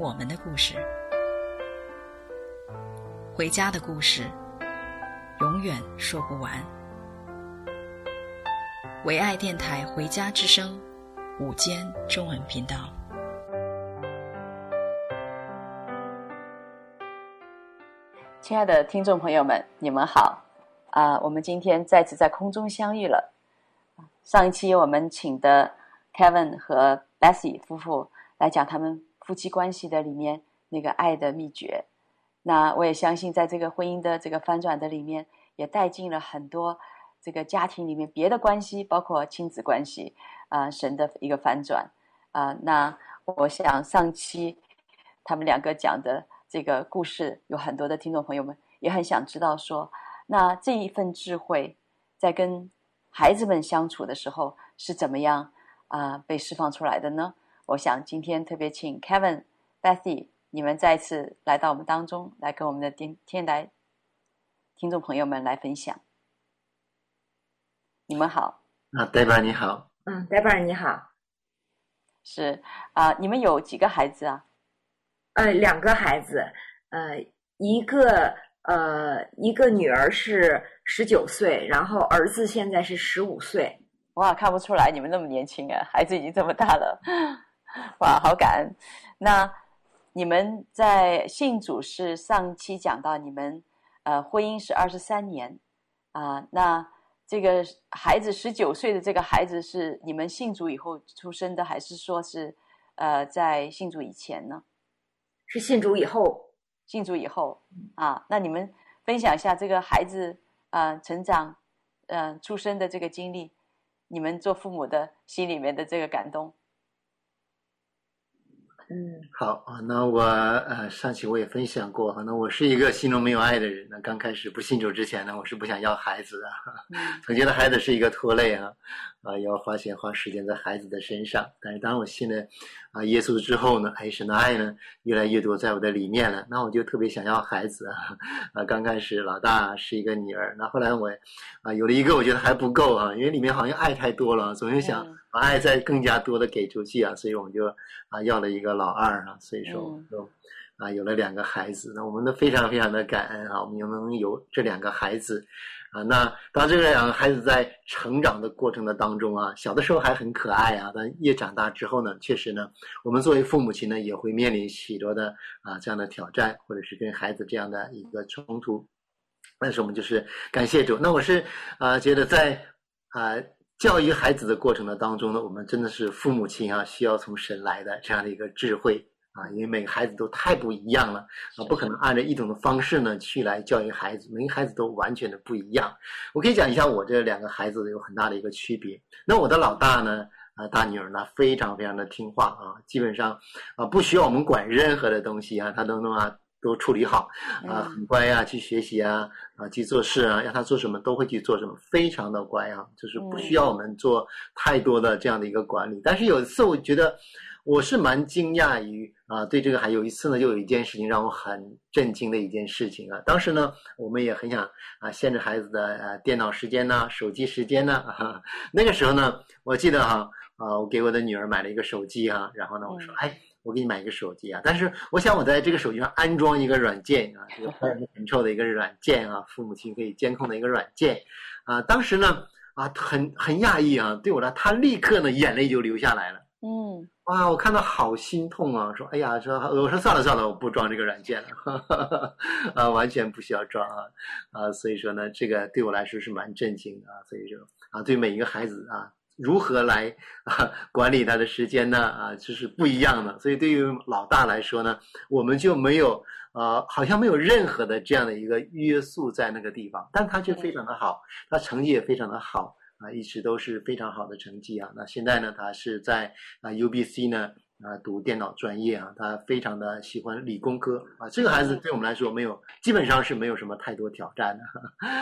我们的故事，回家的故事，永远说不完。唯爱电台《回家之声》午间中文频道，亲爱的听众朋友们，你们好！啊、我们今天再次在空中相遇了。上一期我们请的 Kevin 和 Betsy 夫妇来讲他们夫妻关系的里面那个爱的秘诀。那我也相信，在这个婚姻的这个翻转的里面，也带进了很多这个家庭里面别的关系，包括亲子关系啊、神的一个翻转啊、那我想上期他们两个讲的这个故事，有很多的听众朋友们也很想知道说，那这一份智慧在跟。孩子们相处的时候是怎么样啊、被释放出来的呢？我想今天特别请 Kevin、Bethy 你们再次来到我们当中，来跟我们的电天台听众朋友们来分享。你们好，啊，Deborah 你好，嗯，Deborah 你好，是啊、呃，你们有几个孩子啊？呃，两个孩子，呃，一个。呃，一个女儿是十九岁，然后儿子现在是十五岁。哇，看不出来你们那么年轻啊，孩子已经这么大了。哇，好感恩。那你们在信主是上期讲到你们呃婚姻是二十三年啊、呃，那这个孩子十九岁的这个孩子是你们信主以后出生的，还是说是呃在信主以前呢？是信主以后。信主以后啊，那你们分享一下这个孩子啊、呃、成长，嗯、呃，出生的这个经历，你们做父母的心里面的这个感动。嗯，好啊，那我呃上期我也分享过，可能我是一个心中没有爱的人。那刚开始不信主之前呢，我是不想要孩子的，总觉得孩子是一个拖累啊，啊要花钱花时间在孩子的身上。但是当我信了啊耶稣之后呢，爱神的爱呢越来越多在我的里面了，那我就特别想要孩子啊。啊，刚开始老大是一个女儿，那后来我啊有了一个，我觉得还不够啊，因为里面好像爱太多了，总是想。把爱再更加多的给出去啊，所以我们就啊要了一个老二啊，所以说我们就啊有了两个孩子，那我们都非常非常的感恩啊，我们又能有这两个孩子啊。那当这两个孩子在成长的过程的当中啊，小的时候还很可爱啊，但越长大之后呢，确实呢，我们作为父母亲呢，也会面临许多的啊这样的挑战，或者是跟孩子这样的一个冲突。但是我们就是感谢主。那我是啊觉得在啊。教育孩子的过程的当中呢，我们真的是父母亲啊，需要从神来的这样的一个智慧啊，因为每个孩子都太不一样了啊，不可能按照一种的方式呢去来教育孩子，每个孩子都完全的不一样。我可以讲一下我这两个孩子有很大的一个区别。那我的老大呢，啊，大女儿呢，非常非常的听话啊，基本上啊不需要我们管任何的东西啊，她都能啊。都处理好，啊，很乖呀，去学习啊，啊，去做事啊，让他做什么都会去做什么，非常的乖啊，就是不需要我们做太多的这样的一个管理。但是有一次，我觉得我是蛮惊讶于啊，对这个还有一次呢，就有一件事情让我很震惊的一件事情啊。当时呢，我们也很想啊，限制孩子的呃电脑时间呐，手机时间呐。啊，那个时候呢，我记得哈，啊，我给我的女儿买了一个手机啊，然后呢，我说，哎。我给你买一个手机啊，但是我想我在这个手机上安装一个软件啊，这个 Parent Control 的一个软件啊，父母亲可以监控的一个软件啊。当时呢啊，很很讶异啊，对我来，他立刻呢眼泪就流下来了。嗯，哇，我看到好心痛啊，说哎呀，说我说算了算了，我不装这个软件了，哈哈哈，啊，完全不需要装啊啊，所以说呢，这个对我来说是蛮震惊的啊，所以说啊，对每一个孩子啊。如何来 啊管理他的时间呢？啊，就是不一样的。所以对于老大来说呢，我们就没有啊，好像没有任何的这样的一个约束在那个地方，但他却非常的好，他成绩也非常的好啊，一直都是非常好的成绩啊。那现在呢，他是在啊 UBC 呢啊，读电脑专业啊，他非常的喜欢理工科啊。这个孩子对我们来说没有，基本上是没有什么太多挑战的。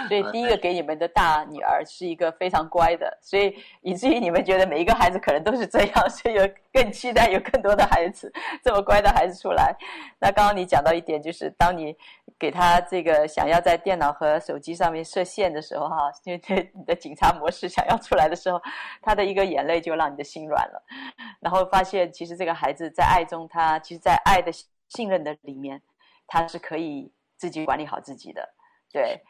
所以第一个给你们的大女儿是一个非常乖的，所以以至于你们觉得每一个孩子可能都是这样，所以有更期待有更多的孩子这么乖的孩子出来。那刚刚你讲到一点，就是当你给他这个想要在电脑和手机上面设限的时候，哈，因为你的警察模式想要出来的时候，他的一个眼泪就让你的心软了，然后发现其实这个。这个孩子在爱中，他其实，在爱的信任的里面，他是可以自己管理好自己的。对，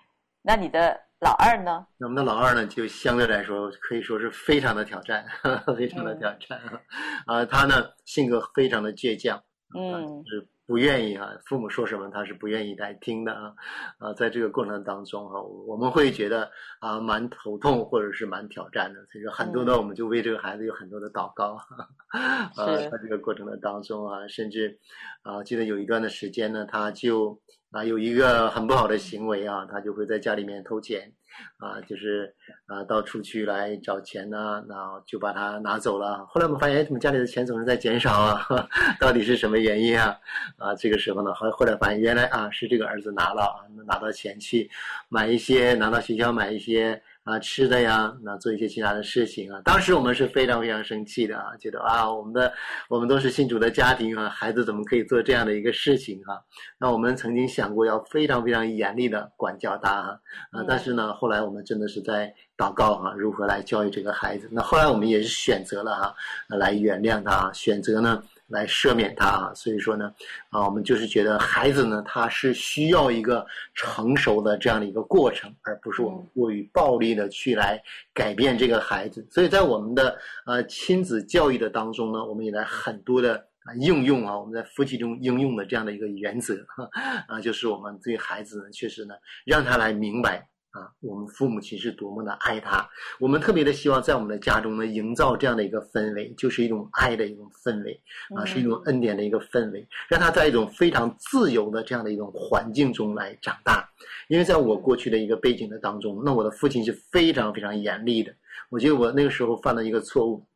那你的老二呢？那我们的老二呢，就相对来说可以说是非常的挑战，呵 呵非常的挑战啊、嗯呃！他呢，性格非常的倔强，嗯，是。不愿意啊，父母说什么他是不愿意来听的啊，啊，在这个过程当中哈，我们会觉得啊蛮头痛或者是蛮挑战的，所以说很多呢我们就为这个孩子有很多的祷告，啊，在这个过程的当中啊，甚至啊，记得有一段的时间呢，他就啊有一个很不好的行为啊，他就会在家里面偷钱。啊，就是啊，到处去来找钱呐、然后就把它拿走了。后来我们发现，哎，怎么家里的钱总是在减少啊？到底是什么原因啊？啊，这个时候呢，后后来发现，原来啊，是这个儿子拿了，拿到钱去买一些，拿到学校买一些。啊，吃的呀，那做一些其他的事情啊。当时我们是非常非常生气的啊，觉得啊，我们的我们都是信主的家庭啊，孩子怎么可以做这样的一个事情哈、啊？那我们曾经想过要非常非常严厉的管教他啊，啊，但是呢，后来我们真的是在祷告哈、啊，如何来教育这个孩子？那后来我们也是选择了哈、啊，来原谅他，选择呢。来赦免他啊，所以说呢，啊，我们就是觉得孩子呢，他是需要一个成熟的这样的一个过程，而不是我们过于暴力的去来改变这个孩子。所以在我们的呃亲子教育的当中呢，我们也来很多的啊应用啊，我们在夫妻中应用的这样的一个原则 啊，就是我们对孩子呢，确实呢，让他来明白。啊，我们父母亲是多么的爱他，我们特别的希望在我们的家中呢，营造这样的一个氛围，就是一种爱的一种氛围，啊，是一种恩典的一个氛围，让他在一种非常自由的这样的一种环境中来长大。因为在我过去的一个背景的当中，那我的父亲是非常非常严厉的，我觉得我那个时候犯了一个错误。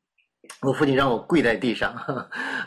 我父亲让我跪在地上，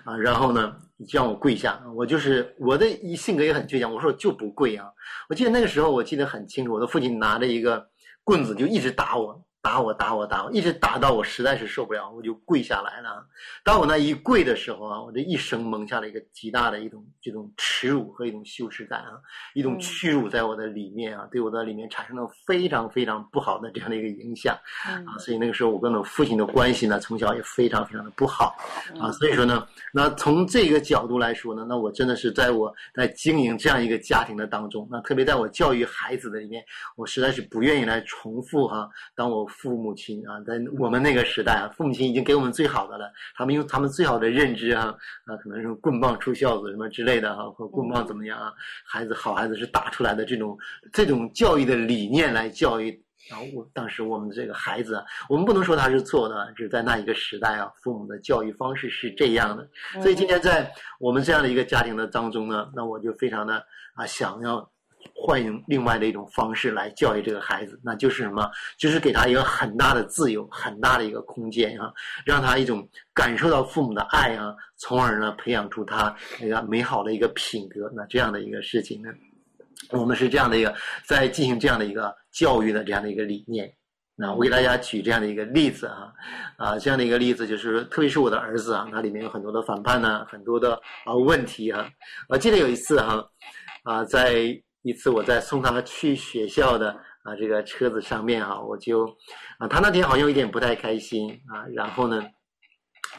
啊，然后呢，让我跪下。我就是我的性格也很倔强，我说我就不跪啊。我记得那个时候，我记得很清楚，我的父亲拿着一个棍子就一直打我。打我打我打我，一直打到我实在是受不了，我就跪下来了。当我那一跪的时候啊，我这一生蒙下了一个极大的一种这种耻辱和一种羞耻感啊，一种屈辱在我的里面啊，对我的里面产生了非常非常不好的这样的一个影响啊。所以那个时候我跟我父亲的关系呢，从小也非常非常的不好啊。所以说呢，那从这个角度来说呢，那我真的是在我在经营这样一个家庭的当中，那特别在我教育孩子的里面，我实在是不愿意来重复哈，当我。父母亲啊，在我们那个时代啊，父母亲已经给我们最好的了。他们用他们最好的认知啊，啊，可能是棍棒出孝子什么之类的哈、啊，或棍棒怎么样啊？孩子好孩子是打出来的这种这种教育的理念来教育然后。我当时我们的这个孩子，我们不能说他是错的，只是在那一个时代啊，父母的教育方式是这样的。所以今天在我们这样的一个家庭的当中呢，那我就非常的啊想要。换用另外的一种方式来教育这个孩子，那就是什么？就是给他一个很大的自由，很大的一个空间啊，让他一种感受到父母的爱啊，从而呢培养出他那个美好的一个品格。那这样的一个事情呢，我们是这样的一个在进行这样的一个教育的这样的一个理念。那我给大家举这样的一个例子啊，啊，这样的一个例子就是，特别是我的儿子啊，他里面有很多的反叛呢，很多的啊问题啊。我记得有一次哈，啊，在。一次我在送他去学校的啊这个车子上面啊，我就啊他那天好像有点不太开心啊，然后呢，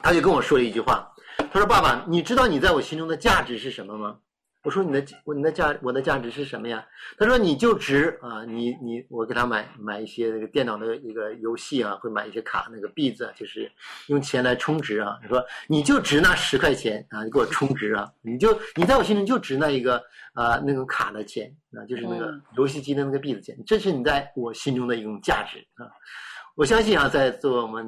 他就跟我说了一句话，他说：“爸爸，你知道你在我心中的价值是什么吗？”我说你的我你的价我的价值是什么呀？他说你就值啊，你你我给他买买一些那个电脑的一个游戏啊，会买一些卡那个币子，就是用钱来充值啊。他说你就值那十块钱啊，你给我充值啊，你就你在我心中就值那一个啊那种卡的钱啊，就是那个游戏机的那个币子钱，这是你在我心中的一种价值啊。我相信啊，在做我们。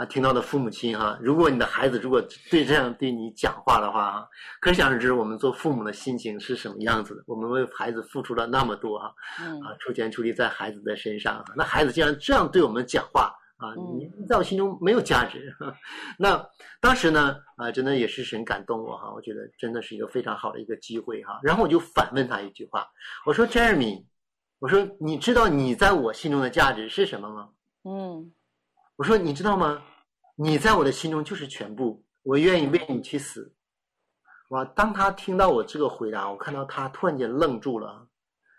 啊，听到的父母亲哈，如果你的孩子如果对这样对你讲话的话啊，可想而知我们做父母的心情是什么样子的。我们为孩子付出了那么多哈，啊，出钱出力在孩子的身上，那孩子竟然这样对我们讲话啊，你在我心中没有价值。那当时呢，啊，真的也是神感动我哈，我觉得真的是一个非常好的一个机会哈。然后我就反问他一句话，我说：“Jeremy，我说你知道你在我心中的价值是什么吗？”嗯，我说你知道吗？你在我的心中就是全部，我愿意为你去死。哇！当他听到我这个回答，我看到他突然间愣住了，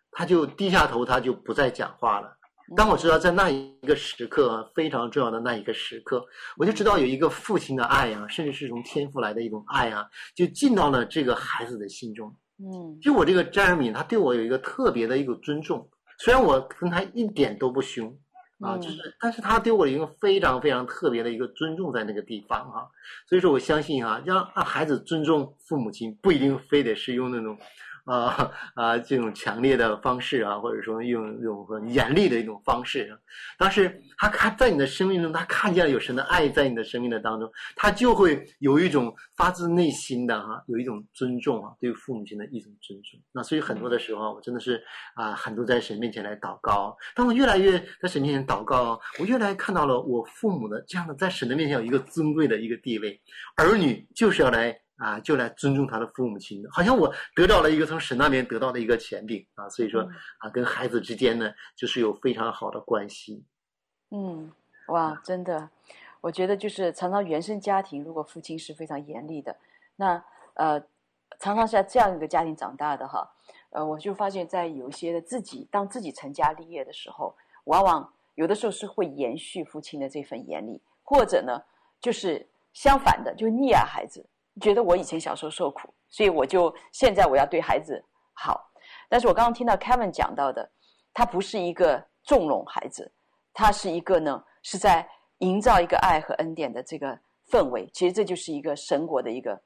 他就低下头，他就不再讲话了。当我知道在那一个时刻，非常重要的那一个时刻，我就知道有一个父亲的爱啊，甚至是从天父来的一种爱啊，就进到了这个孩子的心中。嗯，就我这个詹尔敏，他对我有一个特别的一个尊重，虽然我跟他一点都不凶啊，就是，但是他对我有一个非常非常特别的一个尊重在那个地方哈。所以说，我相信哈，让让孩子尊重父母亲，不一定非得是用那种。啊啊！这种强烈的方式啊，或者说用用很严厉的一种方式啊，但是他看在你的生命中，他看见了有神的爱在你的生命的当中，他就会有一种发自内心的哈、有一种尊重啊，对父母亲的一种尊重。那所以很多的时候，我真的是啊，很多在神面前来祷告。当我越来越在神面前祷告，我越来越看到了我父母的这样的在神的面前有一个尊贵的一个地位。儿女就是要来。啊，就来尊重他的父母亲，好像我得到了一个从神那边得到的一个权柄啊，所以说啊，跟孩子之间呢，就是有非常好的关系。嗯，哇，真的，我觉得就是常常原生家庭，如果父亲是非常严厉的，那呃，常常是在这样一个家庭长大的哈，呃，我就发现，在有一些的自己当自己成家立业的时候，往往有的时候是会延续父亲的这份严厉，或者呢，就是相反的，就溺爱孩子。觉得我以前小时候受苦，所以我就现在我要对孩子好。但是我刚刚听到 Kevin 讲到的，他不是一个纵容孩子，他是一个呢是在营造一个爱和恩典的这个氛围。其实这就是一个神国的一个，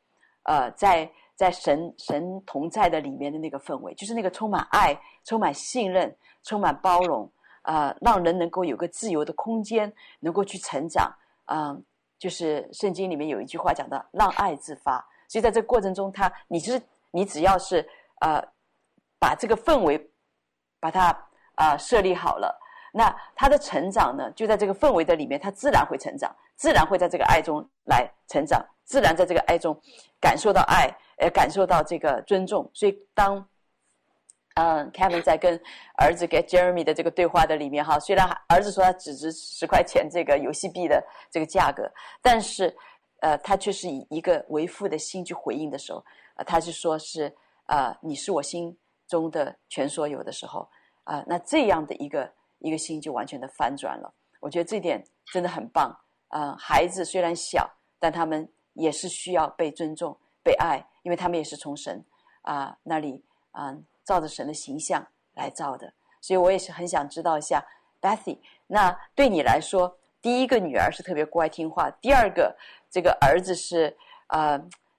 呃，在在神神同在的里面的那个氛围，就是那个充满爱、充满信任、充满包容，啊、呃，让人能够有个自由的空间，能够去成长，嗯、就是圣经里面有一句话讲的“让爱自发”，所以在这个过程中，他你就是你只要是呃把这个氛围把它啊、呃、设立好了，那他的成长呢就在这个氛围的里面，他自然会成长，自然会在这个爱中来成长，自然在这个爱中感受到爱，呃感受到这个尊重。所以当嗯，Kevin 在跟儿子给 Jeremy 的这个对话的里面哈，虽然儿子说他只值十块钱这个游戏币的这个价格，但是呃，他却是以一个为父的心去回应的时候，呃，他是说是呃，你是我心中的全所有的时候啊，那这样的一个一个心就完全的翻转了。我觉得这点真的很棒。呃，孩子虽然小，但他们也是需要被尊重、被爱，因为他们也是从神啊，那里啊。照着神的形象来造的，所以我也是很想知道一下，Bethy，那对你来说，第一个女儿是特别乖听话，第二个这个儿子是呃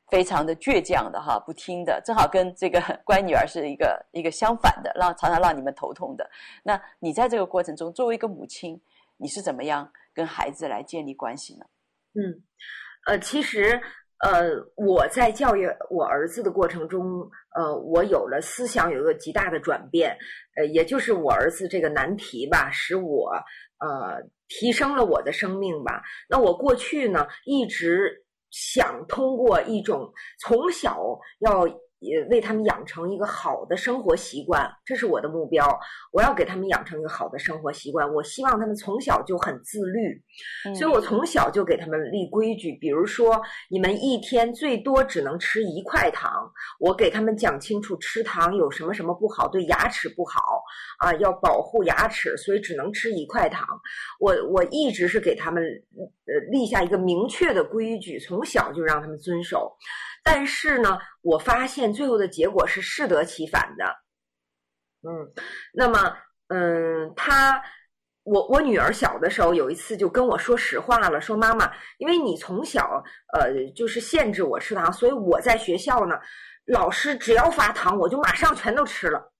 非常的倔强的哈，不听的，正好跟这个乖女儿是一个一个相反的，让常常让你们头痛的。那你在这个过程中，作为一个母亲，你是怎么样跟孩子来建立关系呢？嗯，呃，其实。呃，我在教育我儿子的过程中，呃，我有了思想有一个极大的转变，呃，也就是我儿子这个难题吧，使我呃提升了我的生命吧。那我过去呢，一直想通过一种从小要。也为他们养成一个好的生活习惯，这是我的目标。我要给他们养成一个好的生活习惯。我希望他们从小就很自律，嗯、所以我从小就给他们立规矩。比如说，你们一天最多只能吃一块糖。我给他们讲清楚，吃糖有什么什么不好，对牙齿不好啊，要保护牙齿，所以只能吃一块糖。我我一直是给他们呃立下一个明确的规矩，从小就让他们遵守。但是呢，我发现最后的结果是适得其反的。嗯，那么，嗯，他，我我女儿小的时候有一次就跟我说实话了，说妈妈，因为你从小呃就是限制我吃糖，所以我在学校呢，老师只要发糖，我就马上全都吃了，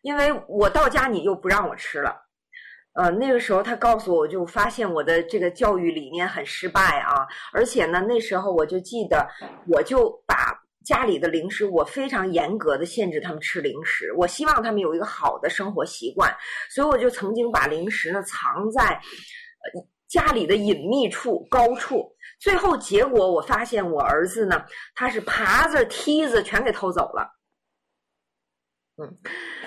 因为我到家你就不让我吃了。呃，那个时候他告诉我，就发现我的这个教育理念很失败啊！而且呢，那时候我就记得，我就把家里的零食，我非常严格的限制他们吃零食。我希望他们有一个好的生活习惯，所以我就曾经把零食呢藏在，呃，家里的隐秘处、高处。最后结果，我发现我儿子呢，他是耙子、梯子全给偷走了。嗯，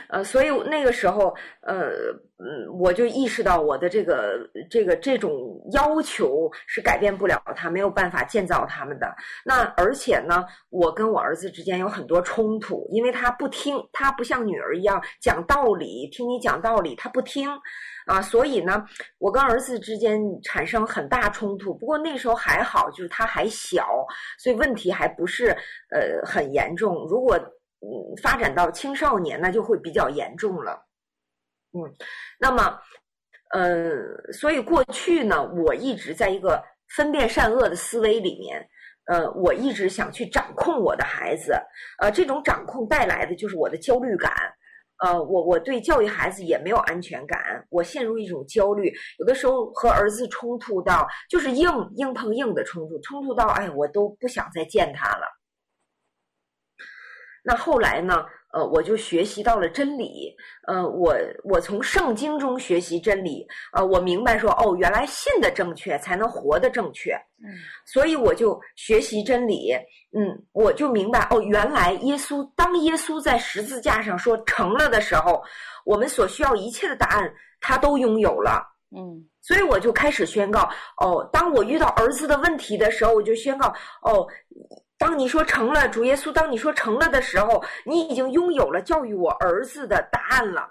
呃，所以那个时候，呃，嗯，我就意识到我的这个这个这种要求是改变不了他，没有办法建造他们的。那而且呢，我跟我儿子之间有很多冲突，因为他不听，他不像女儿一样讲道理，听你讲道理，他不听啊。所以呢，我跟儿子之间产生很大冲突。不过那时候还好，就是他还小，所以问题还不是呃很严重。如果嗯，发展到青少年那就会比较严重了。嗯，那么，呃，所以过去呢，我一直在一个分辨善恶的思维里面，呃，我一直想去掌控我的孩子，呃，这种掌控带来的就是我的焦虑感，呃，我我对教育孩子也没有安全感，我陷入一种焦虑，有的时候和儿子冲突到就是硬硬碰硬的冲突，冲突到哎，我都不想再见他了。那后来呢？呃，我就学习到了真理。呃，我我从圣经中学习真理。呃，我明白说，哦，原来信的正确才能活的正确。嗯，所以我就学习真理。嗯，我就明白，哦，原来耶稣当耶稣在十字架上说成了的时候，我们所需要一切的答案，他都拥有了。嗯，所以我就开始宣告，哦，当我遇到儿子的问题的时候，我就宣告，哦。当你说成了，主耶稣，当你说成了的时候，你已经拥有了教育我儿子的答案了。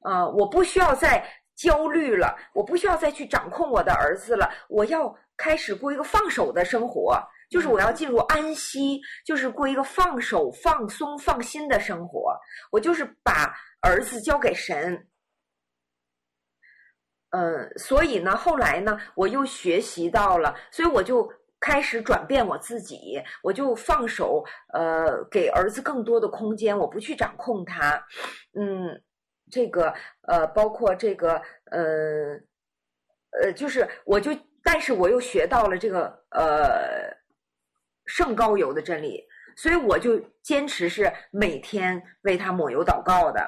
啊、呃，我不需要再焦虑了，我不需要再去掌控我的儿子了。我要开始过一个放手的生活，就是我要进入安息，就是过一个放手、放松、放心的生活。我就是把儿子交给神。嗯、所以呢，后来呢，我又学习到了，所以我就。开始转变我自己，我就放手，呃，给儿子更多的空间，我不去掌控他，嗯，这个，呃，包括这个，呃，呃，就是我就，但是我又学到了这个，呃，圣高油的真理，所以我就坚持是每天为他抹油祷告的，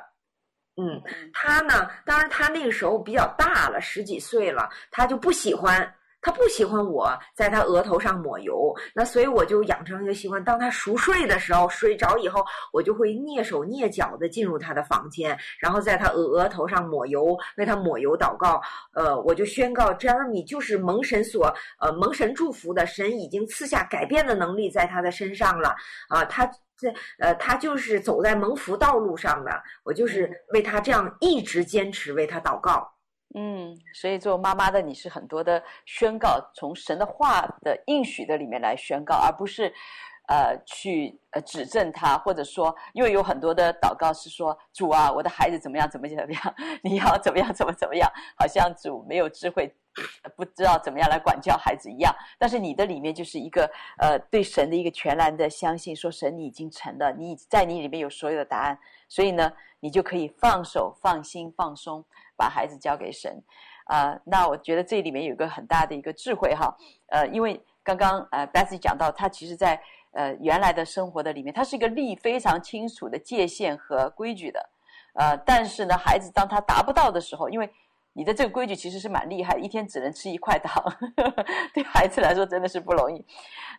嗯，他呢，当然他那个时候比较大了，十几岁了，他就不喜欢。他不喜欢我在他额头上抹油，那所以我就养成一个习惯，当他熟睡的时候，睡着以后，我就会蹑手蹑脚的进入他的房间，然后在他额额头上抹油，为他抹油祷告。呃，我就宣告，Jeremy 就是蒙神所呃蒙神祝福的，神已经赐下改变的能力在他的身上了啊，他这呃他就是走在蒙福道路上的，我就是为他这样一直坚持为他祷告。嗯，所以做妈妈的你是很多的宣告，从神的话的应许的里面来宣告，而不是，呃，去呃指正他，或者说，因为有很多的祷告是说，主啊，我的孩子怎么样，怎么怎么样，你要怎么样，怎么怎么样，好像主没有智慧，不知道怎么样来管教孩子一样。但是你的里面就是一个呃，对神的一个全然的相信，说神你已经成了，你在你里面有所有的答案，所以呢，你就可以放手、放心、放松。把孩子交给神，啊、呃，那我觉得这里面有个很大的一个智慧哈，呃，因为刚刚呃 bessy 讲到，他其实在呃原来的生活的里面，他是一个立非常清楚的界限和规矩的，呃，但是呢，孩子当他达不到的时候，因为你的这个规矩其实是蛮厉害，一天只能吃一块糖，呵呵，对孩子来说真的是不容易。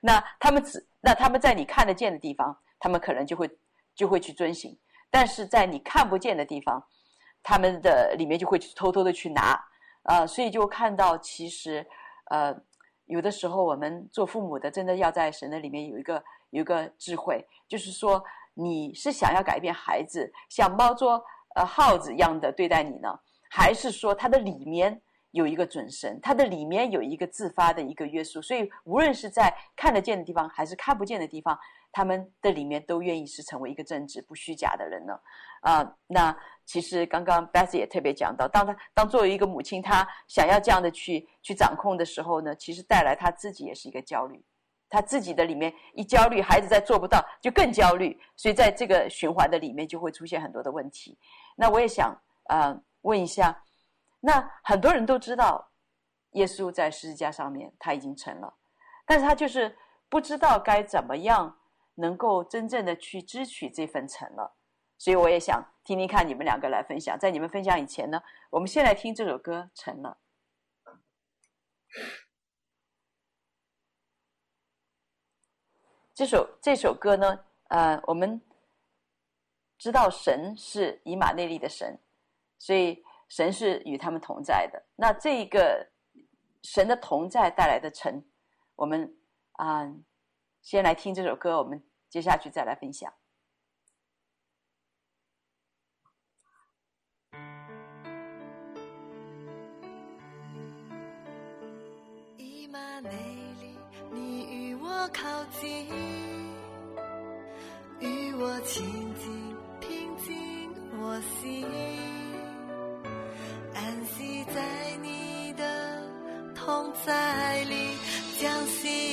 那他们只那他们在你看得见的地方，他们可能就会就会去遵行，但是在你看不见的地方。他们的里面就会去偷偷的去拿，呃，所以就看到其实，呃，有的时候我们做父母的真的要在神的里面有一个有一个智慧，就是说你是想要改变孩子像猫捉呃耗子一样的对待你呢，还是说他的里面有一个准神，他的里面有一个自发的一个约束，所以无论是在看得见的地方还是看不见的地方，他们的里面都愿意是成为一个正直不虚假的人呢，啊、那。其实刚刚 Betsy 也特别讲到，当他当作为一个母亲，她想要这样的去去掌控的时候呢，其实带来她自己也是一个焦虑，她自己的里面一焦虑，孩子再做不到就更焦虑，所以在这个循环的里面就会出现很多的问题。那我也想呃问一下，那很多人都知道耶稣在十字架上面他已经成了，但是他就是不知道该怎么样能够真正的去支取这份成了。所以我也想听听看你们两个来分享。在你们分享以前呢，我们先来听这首歌《成了》。这首这首歌呢，呃，我们知道神是以马内利的神，所以神是与他们同在的。那这一个神的同在带来的城，我们啊、先来听这首歌，我们接下去再来分享。以马内利，你与我靠近，与我亲近，平静我心，安息在你的同在里，将心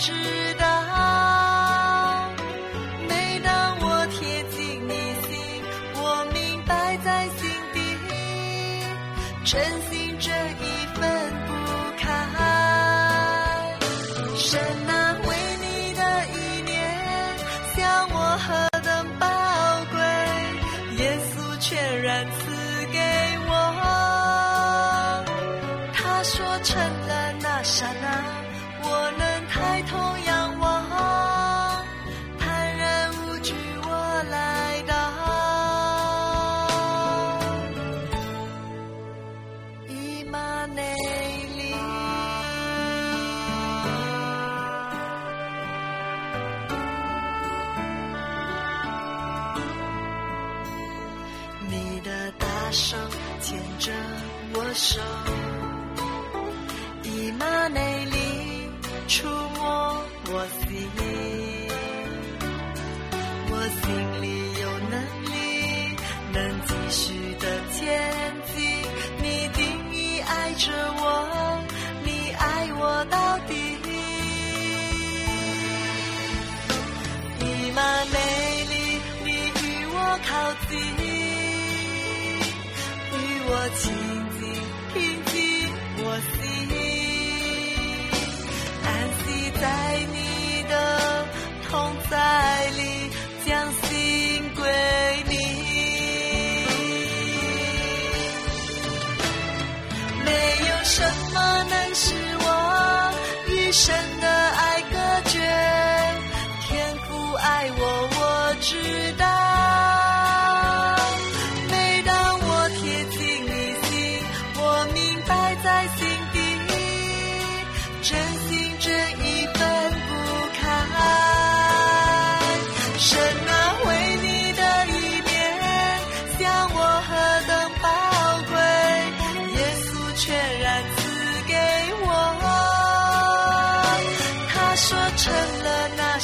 知道。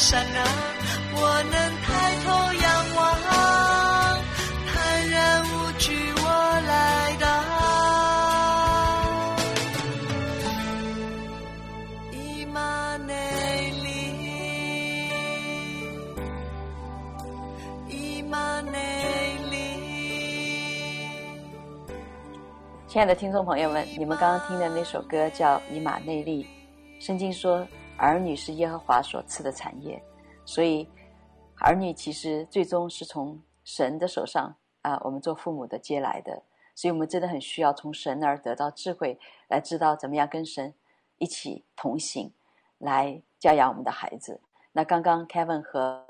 山啊，我能抬头仰望，坦然无惧，我来到。伊玛内利，伊玛内利。亲爱的听众朋友们，你们刚刚听的那首歌叫《伊玛内利》，圣经说。儿女是耶和华所赐的产业，所以儿女其实最终是从神的手上啊，我们做父母的接来的。所以我们真的很需要从神那儿得到智慧，来知道怎么样跟神一起同行，来教养我们的孩子。那刚刚 Kevin 和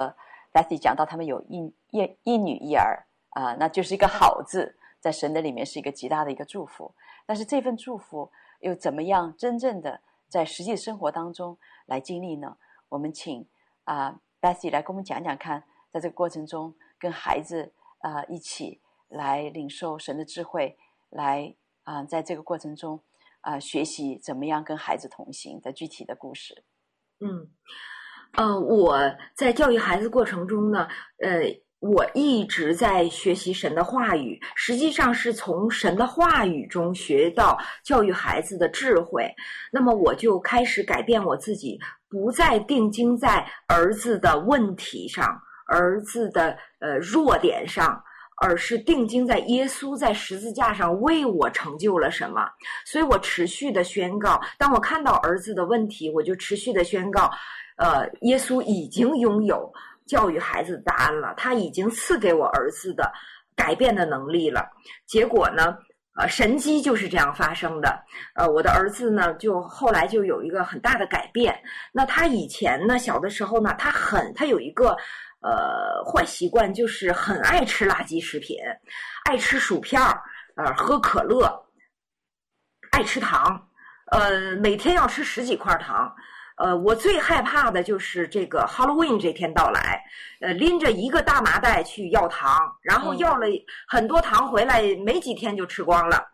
Bethy 讲到他们有一一一女一儿啊，那就是一个好字，在神的里面是一个极大的一个祝福。但是这份祝福又怎么样真正的在实际生活当中来经历呢？我们请啊 Bethy 来跟我们讲讲看，在这个过程中跟孩子啊一起。来领受神的智慧，来啊、在这个过程中啊、学习怎么样跟孩子同行的具体的故事。嗯，呃，我在教育孩子过程中呢，呃，我一直在学习神的话语，实际上是从神的话语中学到教育孩子的智慧。那么我就开始改变我自己，不再定睛在儿子的问题上，儿子的呃弱点上。而是定睛在耶稣在十字架上为我成就了什么，所以我持续的宣告。当我看到儿子的问题，我就持续的宣告，呃，耶稣已经拥有教育孩子的答案了，他已经赐给我儿子的改变的能力了。结果呢，呃，神迹就是这样发生的。呃，我的儿子呢，就后来就有一个很大的改变。那他以前呢，小的时候呢，他很，他有一个。呃，坏习惯就是很爱吃垃圾食品，爱吃薯片儿，呃，喝可乐，爱吃糖，呃，每天要吃十几块糖。呃，我最害怕的就是这个 Halloween 这天到来，呃，拎着一个大麻袋去要糖，然后要了很多糖回来，没几天就吃光了。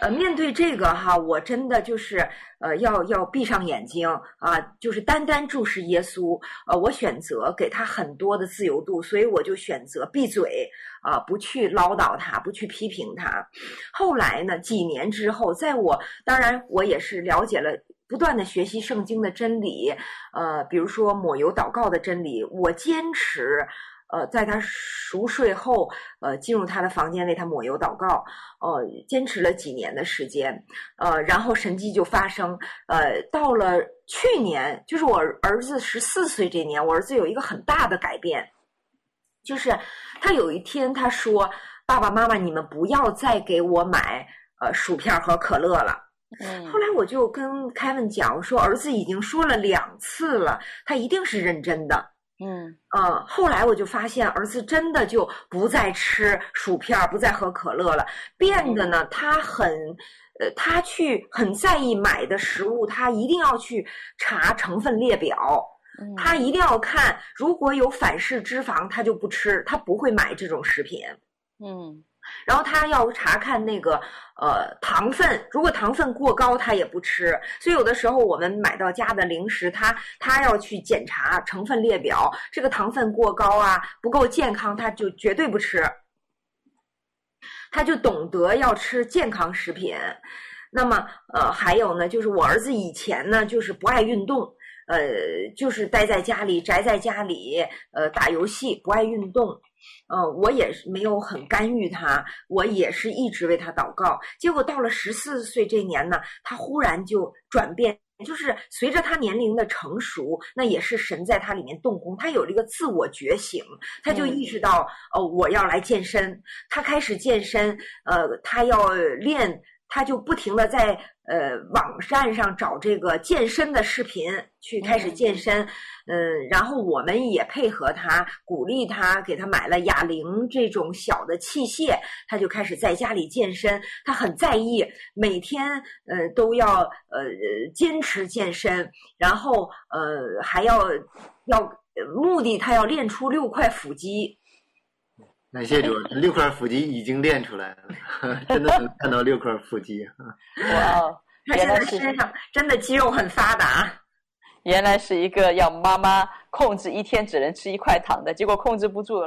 呃，面对这个哈，我真的就是呃，要要闭上眼睛啊，就是单单注视耶稣。呃，我选择给他很多的自由度，所以我就选择闭嘴啊，不去唠叨他，不去批评他。后来呢，几年之后，在我当然我也是了解了，不断的学习圣经的真理，呃，比如说抹油祷告的真理，我坚持。呃，在他熟睡后，呃，进入他的房间为他抹油祷告，呃，坚持了几年的时间，呃，然后神迹就发生，呃，到了去年，就是我儿子十四岁这年，我儿子有一个很大的改变，就是他有一天他说：“爸爸妈妈，你们不要再给我买呃薯片和可乐了。”嗯，后来我就跟凯文讲，我说儿子已经说了两次了，他一定是认真的。嗯，呃，后来我就发现儿子真的就不再吃薯片，不再喝可乐了，变得呢，他很，呃，他去很在意买的食物，他一定要去查成分列表，他一定要看，如果有反式脂肪，他就不吃，他不会买这种食品。嗯。然后他要查看那个呃糖分，如果糖分过高，他也不吃。所以有的时候我们买到家的零食，他他要去检查成分列表，这个糖分过高啊，不够健康，他就绝对不吃。他就懂得要吃健康食品。那么呃还有呢，就是我儿子以前呢就是不爱运动，呃就是待在家里宅在家里，呃打游戏，不爱运动。呃，我也是没有很干预他，我也是一直为他祷告。结果到了十四岁这年呢，他忽然就转变，就是随着他年龄的成熟，那也是神在他里面动工，他有这个自我觉醒，他就意识到，哦、呃，我要来健身，他开始健身，呃，他要练。他就不停的在呃网站上找这个健身的视频，去开始健身，嗯、呃，然后我们也配合他，鼓励他，给他买了哑铃这种小的器械，他就开始在家里健身。他很在意，每天呃都要呃坚持健身，然后呃还要要目的，他要练出六块腹肌。感谢主，六块腹肌已经练出来了，真的能看到六块腹肌。哇，他现在身上真的肌肉很发达。原来是一个要妈妈控制一天只能吃一块糖的，结果控制不住，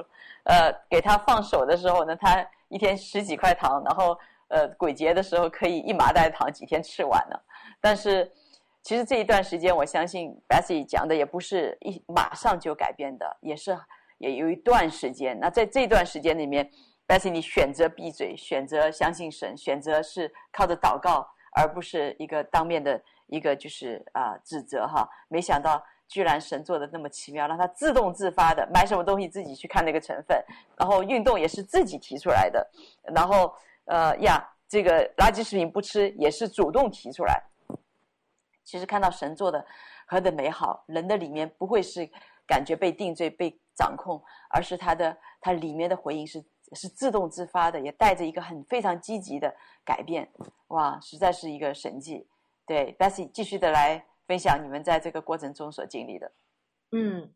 呃，给他放手的时候呢，他一天十几块糖，然后呃，鬼节的时候可以一麻袋糖几天吃完了。但是其实这一段时间，我相信 Bessy 讲的也不是一马上就改变的，也是。也有一段时间，那在这段时间里面，但是你选择闭嘴，选择相信神，选择是靠着祷告，而不是一个当面的一个就是啊、指责哈。没想到居然神做的那么奇妙，让他自动自发的买什么东西自己去看那个成分，然后运动也是自己提出来的，然后呃呀，这个垃圾食品不吃也是主动提出来。其实看到神做的何等美好，人的里面不会是感觉被定罪、被掌控，而是他的他里面的回应是是自动自发的，也带着一个很非常积极的改变。哇，实在是一个神迹。对，Bessy 继续的来分享你们在这个过程中所经历的。嗯。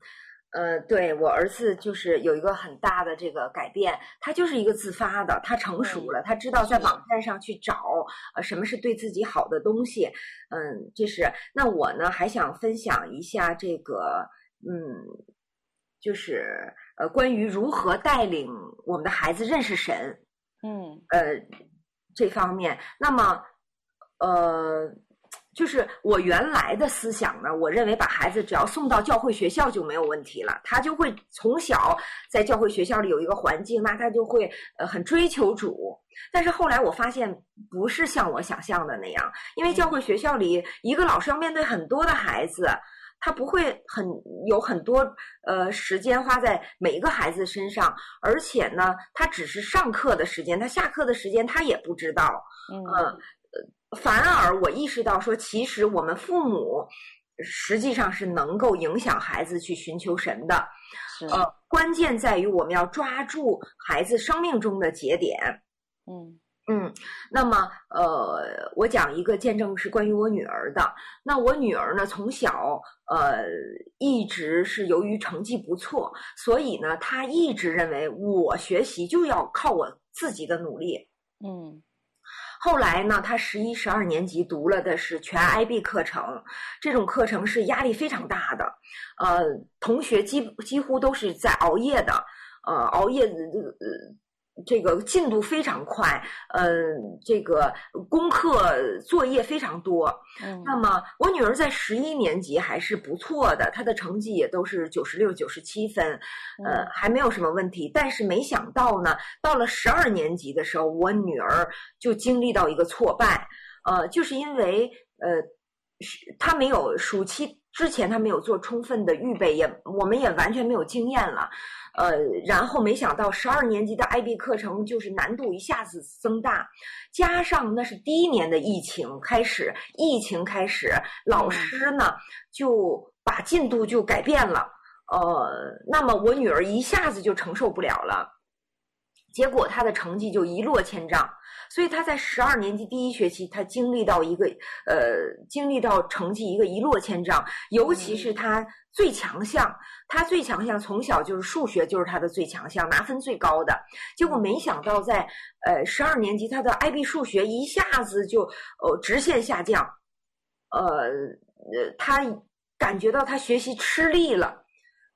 呃，对，我儿子就是有一个很大的这个改变，他就是一个自发的，他成熟了，他知道在网站上去找呃什么是对自己好的东西，嗯，这是。那我呢还想分享一下这个，嗯，就是呃关于如何带领我们的孩子认识神，嗯，呃这方面，那么呃。就是我原来的思想呢，我认为把孩子只要送到教会学校就没有问题了，他就会从小在教会学校里有一个环境，那他就会呃很追求主。但是后来我发现不是像我想象的那样，因为教会学校里一个老师要面对很多的孩子，他不会很有很多呃时间花在每一个孩子身上，而且呢，他只是上课的时间，他下课的时间他也不知道，嗯。呃反而我意识到说，其实我们父母实际上是能够影响孩子去寻求神的。是。呃，关键在于我们要抓住孩子生命中的节点。嗯嗯。那么，呃，我讲一个见证是关于我女儿的。那我女儿呢，从小呃一直是由于成绩不错，所以呢，她一直认为我学习就要靠我自己的努力。嗯。后来呢，他十一、十二年级读了的是全 IB 课程，这种课程是压力非常大的，呃，同学几几乎都是在熬夜的，呃，熬夜的呃。这个进度非常快，呃，这个功课作业非常多。嗯，那么我女儿在十一年级还是不错的，她的成绩也都是九十六、九十七分，呃，还没有什么问题。但是没想到呢，到了十二年级的时候，我女儿就经历到一个挫败，呃，就是因为呃，她没有暑期之前他没有做充分的预备，也我们也完全没有经验了。呃，然后没想到十二年级的 IB 课程就是难度一下子增大，加上那是第一年的疫情开始，疫情开始，老师呢就把进度就改变了，呃，那么我女儿一下子就承受不了了，结果她的成绩就一落千丈，所以他在十二年级第一学期，他经历到一个呃，经历到成绩一个一落千丈，尤其是他。最强项，他最强项从小就是数学，就是他的最强项，拿分最高的。结果没想到在呃十二年级，他的 IB 数学一下子就呃直线下降，呃呃，他感觉到他学习吃力了，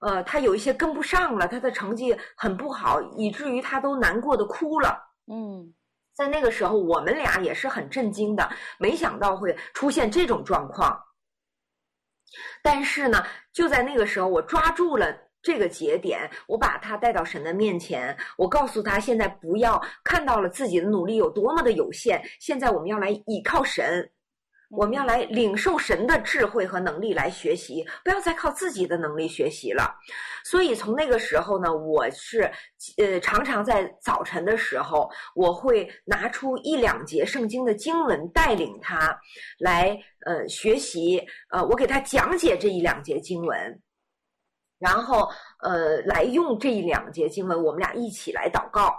呃，他有一些跟不上了，他的成绩很不好，以至于他都难过的哭了。嗯，在那个时候，我们俩也是很震惊的，没想到会出现这种状况。但是呢，就在那个时候，我抓住了这个节点，我把他带到神的面前，我告诉他，现在不要看到了自己的努力有多么的有限，现在我们要来倚靠神。我们要来领受神的智慧和能力来学习，不要再靠自己的能力学习了。所以从那个时候呢，我是呃常常在早晨的时候，我会拿出一两节圣经的经文带领他来呃学习，呃我给他讲解这一两节经文，然后呃来用这一两节经文，我们俩一起来祷告。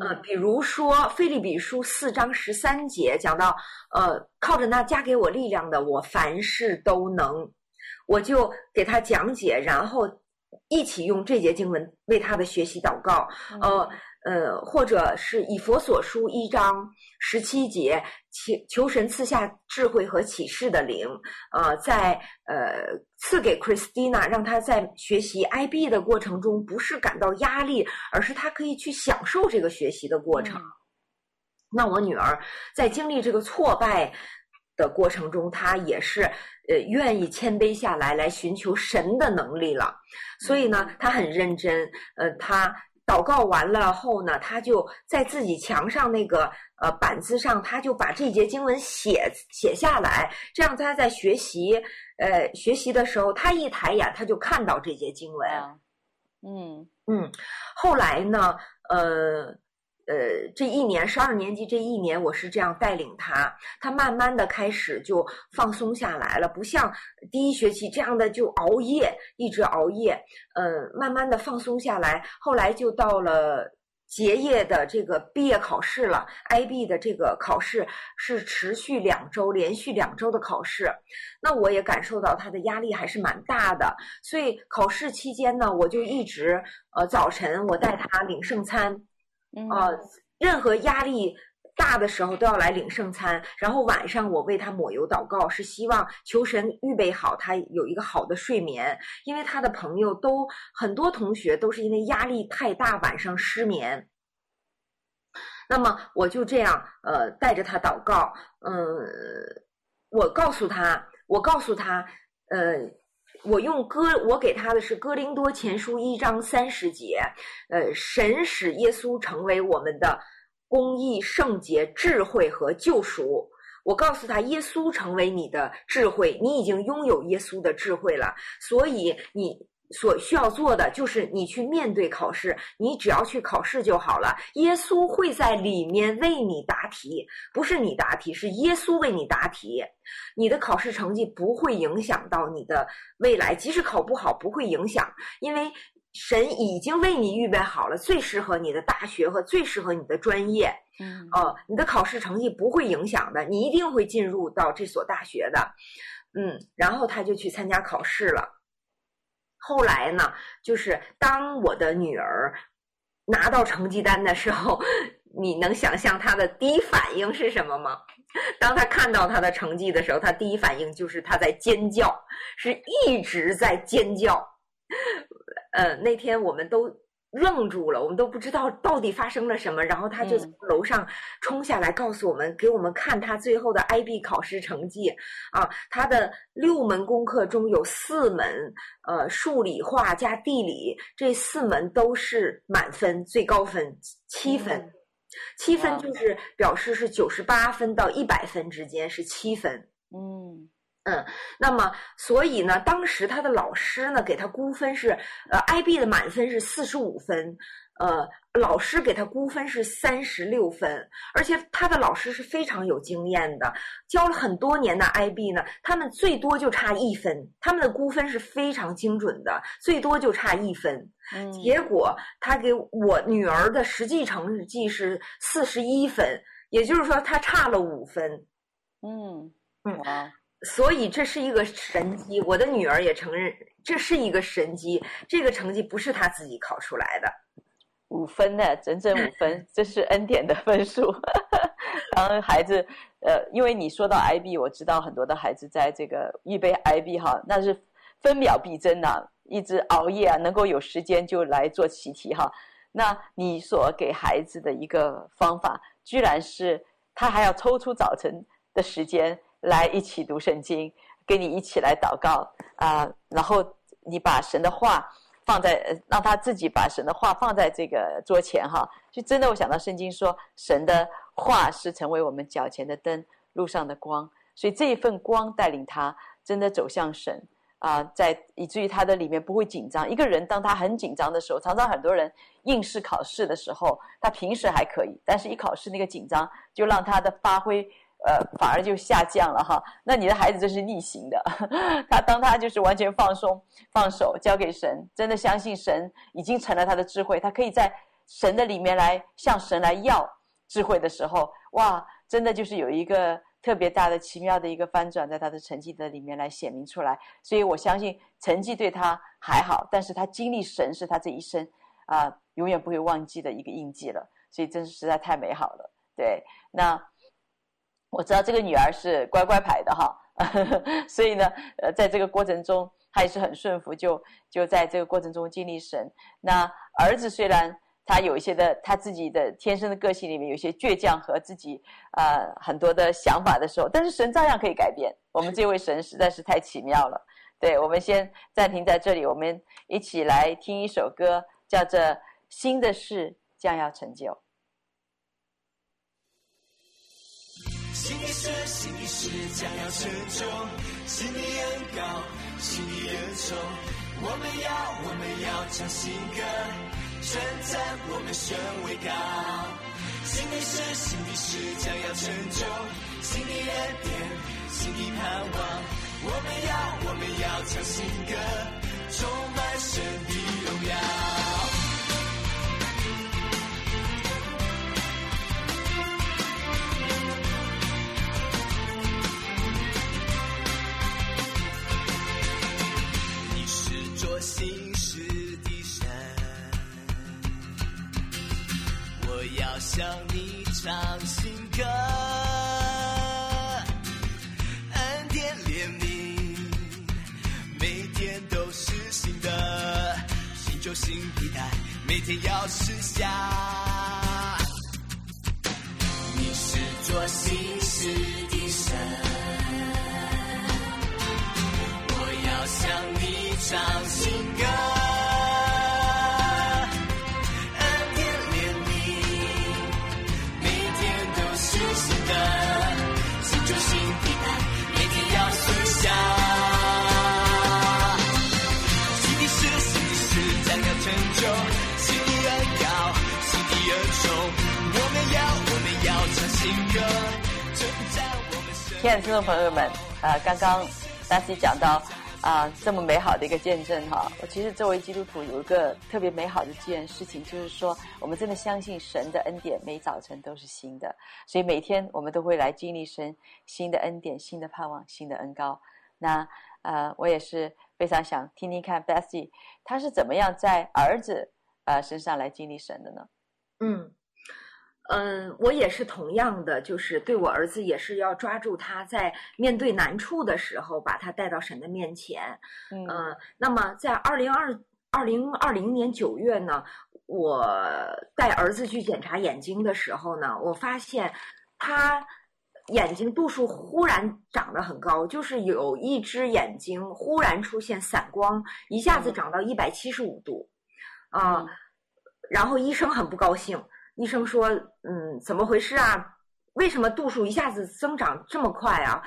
呃，比如说《菲利比书》四章十三节讲到，呃，靠着那加给我力量的，我凡事都能。我就给他讲解，然后一起用这节经文为他的学习祷告。呃呃，或者是以佛所书一章十七节，求求神赐下智慧和启示的灵，呃，在呃赐给 Christina，让她在学习 IB 的过程中不是感到压力，而是她可以去享受这个学习的过程。嗯。那我女儿在经历这个挫败的过程中，她也是呃愿意谦卑下来，来寻求神的能力了。所以呢，她很认真，呃，她。祷告完了后呢，他就在自己墙上那个呃板子上，他就把这节经文写写下来，这样他在学习呃学习的时候，他一抬眼他就看到这节经文。嗯嗯，后来呢，呃。呃，这一年十二年级这一年，我是这样带领他，他慢慢的开始就放松下来了，不像第一学期这样的就熬夜，一直熬夜。呃，慢慢的放松下来，后来就到了结业的这个毕业考试了，IB 的这个考试是持续两周，连续两周的考试。那我也感受到他的压力还是蛮大的，所以考试期间呢，我就一直呃早晨我带他领圣餐。啊、呃，任何压力大的时候都要来领圣餐，然后晚上我为他抹油祷告，是希望求神预备好他有一个好的睡眠，因为他的朋友都很多同学都是因为压力太大晚上失眠。那么我就这样呃带着他祷告，嗯、呃，我告诉他，我告诉他，呃。我用哥，我给他的是哥林多前书一章三十节，呃，神使耶稣成为我们的公义、圣洁、智慧和救赎。我告诉他，耶稣成为你的智慧，你已经拥有耶稣的智慧了，所以你。所需要做的就是你去面对考试，你只要去考试就好了。耶稣会在里面为你答题，不是你答题，是耶稣为你答题。你的考试成绩不会影响到你的未来，即使考不好不会影响，因为神已经为你预备好了最适合你的大学和最适合你的专业。嗯，哦，你的考试成绩不会影响的，你一定会进入到这所大学的。嗯，然后他就去参加考试了。后来呢，就是当我的女儿拿到成绩单的时候，你能想象她的第一反应是什么吗？当她看到她的成绩的时候，她第一反应就是她在尖叫，是一直在尖叫。呃，那天我们都。愣住了，我们都不知道到底发生了什么。然后他就从楼上冲下来，告诉我们，嗯、给我们看他最后的 IB 考试成绩。啊，他的六门功课中有四门，呃，数理化加地理这四门都是满分，最高分七分，嗯、七分就是表示是九十八分到一百分之间是七分。嗯。嗯，那么所以呢，当时他的老师呢给他估分是，呃，IB 的满分是四十五分，呃，老师给他估分是三十六分，而且他的老师是非常有经验的，教了很多年的 IB 呢，他们最多就差一分，他们的估分是非常精准的，最多就差一分。嗯，结果他给我女儿的实际成绩是四十一分，也就是说他差了五分。嗯嗯啊。所以这是一个神机，我的女儿也承认这是一个神机。这个成绩不是她自己考出来的，五分呢，整整五分，这是恩典的分数。当孩子，呃，因为你说到 IB，我知道很多的孩子在这个预备 IB 哈，那是分秒必争呐、一直熬夜啊，能够有时间就来做习题哈。那你所给孩子的一个方法，居然是他还要抽出早晨的时间。来一起读圣经，跟你一起来祷告啊、然后你把神的话放在，让他自己把神的话放在这个桌前哈。就真的，我想到圣经说，神的话是成为我们脚前的灯，路上的光。所以这一份光带领他真的走向神啊、在以至于他的里面不会紧张。一个人当他很紧张的时候，常常很多人应试考试的时候，他平时还可以，但是一考试那个紧张，就让他的发挥。呃，反而就下降了哈。那你的孩子这是逆行的，他当他就是完全放松、放手，交给神，真的相信神已经成了他的智慧，他可以在神的里面来向神来要智慧的时候，哇，真的就是有一个特别大的奇妙的一个翻转，在他的成绩的里面来显明出来。所以我相信成绩对他还好，但是他经历神是他这一生啊、永远不会忘记的一个印记了。所以真是实在太美好了。对，那。我知道这个女儿是乖乖牌的哈，所以呢，呃，在这个过程中，她也是很顺服，就就在这个过程中经历神。那儿子虽然他有一些的他自己的天生的个性里面有一些倔强和自己呃很多的想法的时候，但是神照样可以改变。我们这位神实在是太奇妙了。对，我们先暂停在这里，我们一起来听一首歌，叫做《新的事将要成就。新的事，新的事将要成就，新的恩膏，新的恩宠，我们要，我们要唱新歌，称赞我们神为高。新的事，新的事将要成就，新的恩典，新的盼望，我们要，我们要唱新歌，充满神的向你唱新歌，恩典怜悯，每天都是新的，新旧新皮带，每天要试下。你是做新事的神，我要向你唱新亲爱的听众朋友们，呃，刚刚 Betsy 讲到啊、这么美好的一个见证哈，我其实作为基督徒有一个特别美好的这件事情，就是说我们真的相信神的恩典，每早晨都是新的，所以每天我们都会来经历神新的恩典、新的盼望、新的恩膏。那呃，我也是非常想听听看 Betsy 他是怎么样在儿子呃身上来经历神的呢？嗯。嗯，我也是同样的，就是对我儿子也是要抓住他在面对难处的时候，把他带到神的面前。嗯，呃、那么在二零二二零二零年九月呢，我带儿子去检查眼睛的时候呢，我发现他眼睛度数忽然长得很高，就是有一只眼睛忽然出现散光，一下子长到一百七十五度，啊、呃，然后医生很不高兴。医生说：“嗯，怎么回事啊？为什么度数一下子增长这么快啊？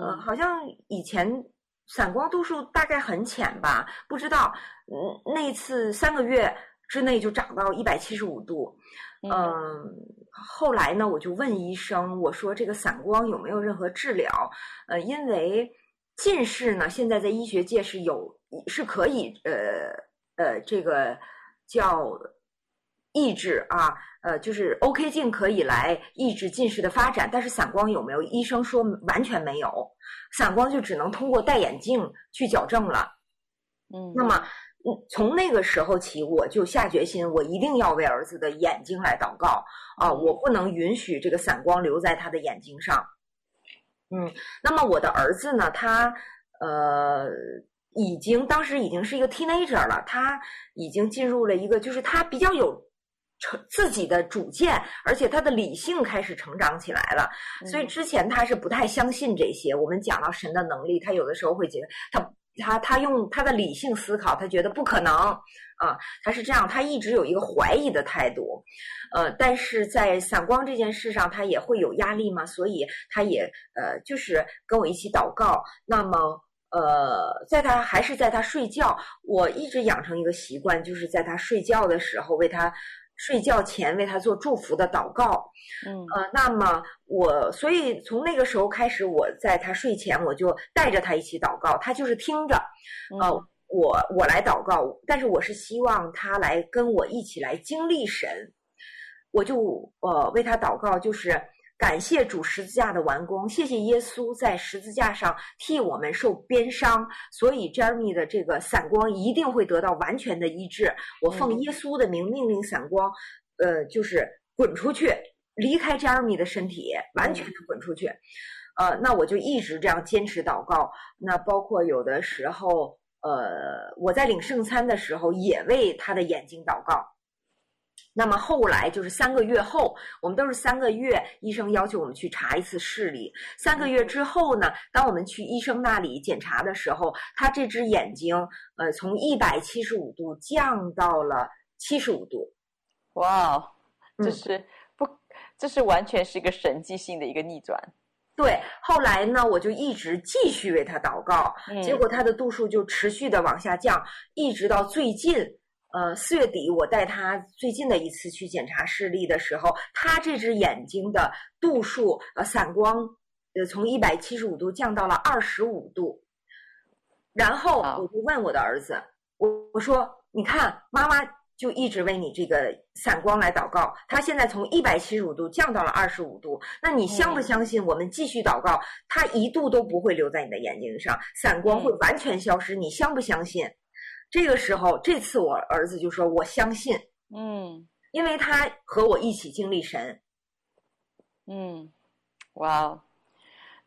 呃，好像以前散光度数大概很浅吧，不知道。嗯，那一次三个月之内就长到一百七十五度。嗯，呃，后来呢，我就问医生，我说这个散光有没有任何治疗？呃，因为近视呢，现在在医学界是有是可以呃呃这个叫。”抑制啊，呃，就是 OK 镜可以来抑制近视的发展，但是散光有没有？医生说完全没有，散光就只能通过戴眼镜去矫正了。嗯，那么，嗯，从那个时候起，我就下决心，我一定要为儿子的眼睛来祷告啊，我不能允许这个散光留在他的眼睛上。嗯，那么我的儿子呢，他呃。已经当时已经是一个 teenager 了，他已经进入了一个，就是他比较有。成自己的主见，而且他的理性开始成长起来了。所以之前他是不太相信这些。我们讲到神的能力，他有的时候会觉得他他他用他的理性思考，他觉得不可能啊。他是这样，他一直有一个怀疑的态度。呃，但是在散光这件事上，他也会有压力嘛，所以他也呃，就是跟我一起祷告。那么呃，在他还是在他睡觉，我一直养成一个习惯，就是在他睡觉的时候为他。睡觉前为他做祝福的祷告，嗯，呃，那么我所以从那个时候开始，我在他睡前我就带着他一起祷告，他就是听着，呃，我我来祷告，但是我是希望他来跟我一起来经历神，我就呃为他祷告，就是。感谢主十字架的完工，谢谢耶稣在十字架上替我们受鞭伤，所以 Jeremy 的这个散光一定会得到完全的医治。我奉耶稣的名命令散光，呃，就是滚出去，离开 Jeremy 的身体，完全的滚出去。呃，那我就一直这样坚持祷告。那包括有的时候，呃，我在领圣餐的时候也为他的眼睛祷告。那么后来就是三个月后，我们都是三个月，医生要求我们去查一次视力。三个月之后呢，当我们去医生那里检查的时候，他这只眼睛，呃，从一百七十五度降到了七十五度，哇哦，嗯这是不，这是完全是一个神迹性的一个逆转。对，后来呢，我就一直继续为他祷告，嗯结果他的度数就持续的往下降，一直到最近，呃，四月底我带他最近的一次去检查视力的时候，他这只眼睛的度数，呃，散光，呃，从一百七十五度降到了二十五度，然后我就问我的儿子，我我说，你看妈妈。就一直为你这个散光来祷告，他现在从一百七十五度降到了二十五度，那你相不相信？我们继续祷告，他一度都不会留在你的眼睛上，散光会完全消失，你相不相信？这个时候，这次我儿子就说：“我相信。”嗯因为他和我一起经历神。嗯，哇哦，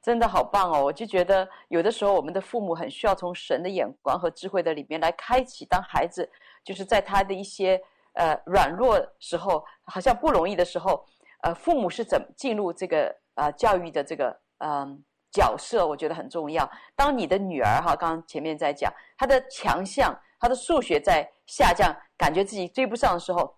真的好棒哦！我就觉得有的时候我们的父母很需要从神的眼光和智慧的里面来开启，当孩子。就是在他的一些呃软弱时候，好像不容易的时候，呃，父母是怎么进入这个呃教育的这个嗯、呃、角色，我觉得很重要。当你的女儿哈，刚刚前面在讲她的强项，他的数学在下降，感觉自己追不上的时候，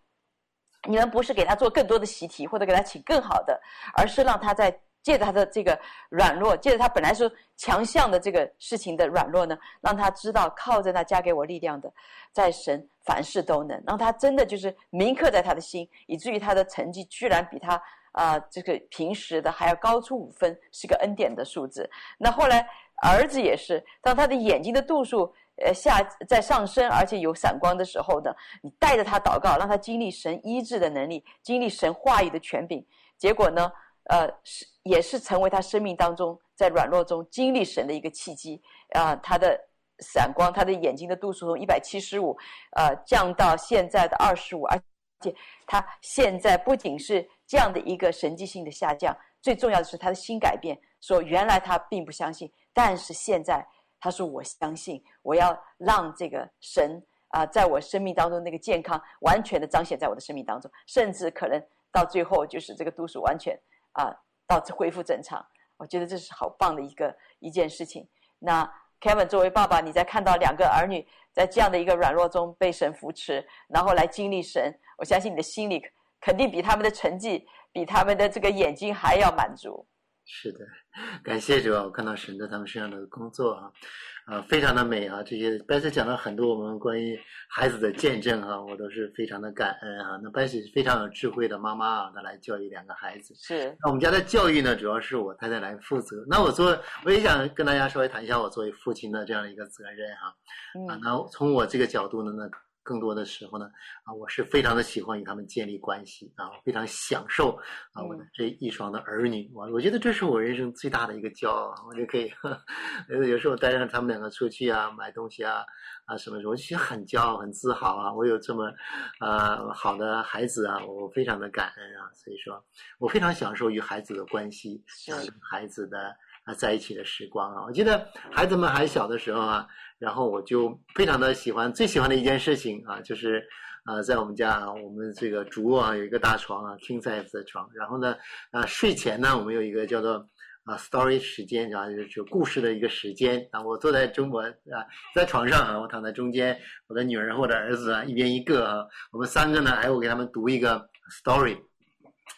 你们不是给他做更多的习题，或者给他请更好的，而是让他在。借着他的这个软弱，借着他本来是强项的这个事情的软弱呢，让他知道靠着那加给我力量的，在神凡事都能，让他真的就是铭刻在他的心，以至于他的成绩居然比他啊、这个平时的还要高出五分，是个恩典的数字。那后来儿子也是，当他的眼睛的度数呃下在上升，而且有散光的时候呢，你带着他祷告，让他经历神医治的能力，经历神话语的权柄，结果呢？呃，是也是成为他生命当中在软弱中经历神的一个契机啊、他的散光，他的眼睛的度数从一百七十五，呃，降到现在的二十五，而且他现在不仅是这样的一个神迹性的下降，最重要的是他的心改变，说原来他并不相信，但是现在他说我相信，我要让这个神啊、在我生命当中那个健康完全的彰显在我的生命当中，甚至可能到最后就是这个度数完全。啊，到恢复正常，我觉得这是好棒的一个一件事情。那 Kevin 作为爸爸，你在看到两个儿女在这样的一个软弱中被神扶持，然后来经历神，我相信你的心里肯定比他们的成绩，比他们的这个眼睛还要满足。是的，感谢主啊！我看到神在他们身上的工作啊，啊，非常的美啊！这些白 i 讲了很多我们关于孩子的见证啊，我都是非常的感恩啊。那白 i 是非常有智慧的妈妈啊，她来教育两个孩子。是。那我们家的教育呢，主要是我太太来负责。那我做，我也想跟大家稍微谈一下我作为父亲的这样的一个责任哈、啊。嗯。啊，那从我这个角度呢，那。更多的时候呢，啊，我是非常的喜欢与他们建立关系啊，非常享受啊我的这一双的儿女，我我觉得这是我人生最大的一个骄傲，我就可以，有时候带上他们两个出去啊，买东西啊，啊什么时候，我其实很骄傲，很自豪啊，我有这么呃好的孩子啊，我非常的感恩啊，所以说我非常享受与孩子的关系，与孩子的啊在一起的时光啊，我记得孩子们还小的时候啊。然后我就非常的喜欢，最喜欢的一件事情啊，就是啊，在我们家啊我们这个主卧啊有一个大床啊，king size 的床。然后呢，啊睡前呢，我们有一个叫做啊 story 时间，然后就是故事的一个时间啊。我坐在中国啊，在床上啊，我躺在中间，我的女儿和我的儿子啊一边一个啊，我们三个呢，哎，我给他们读一个 story，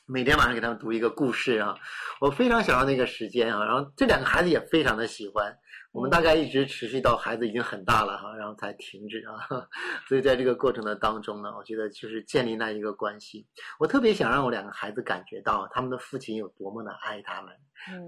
每天晚上给他们读一个故事啊。我非常想要那个时间啊，然后这两个孩子也非常的喜欢。我们大概一直持续到孩子已经很大了哈，然后才停止啊。所以在这个过程的当中呢，我觉得就是建立那一个关系。我特别想让我两个孩子感觉到他们的父亲有多么的爱他们，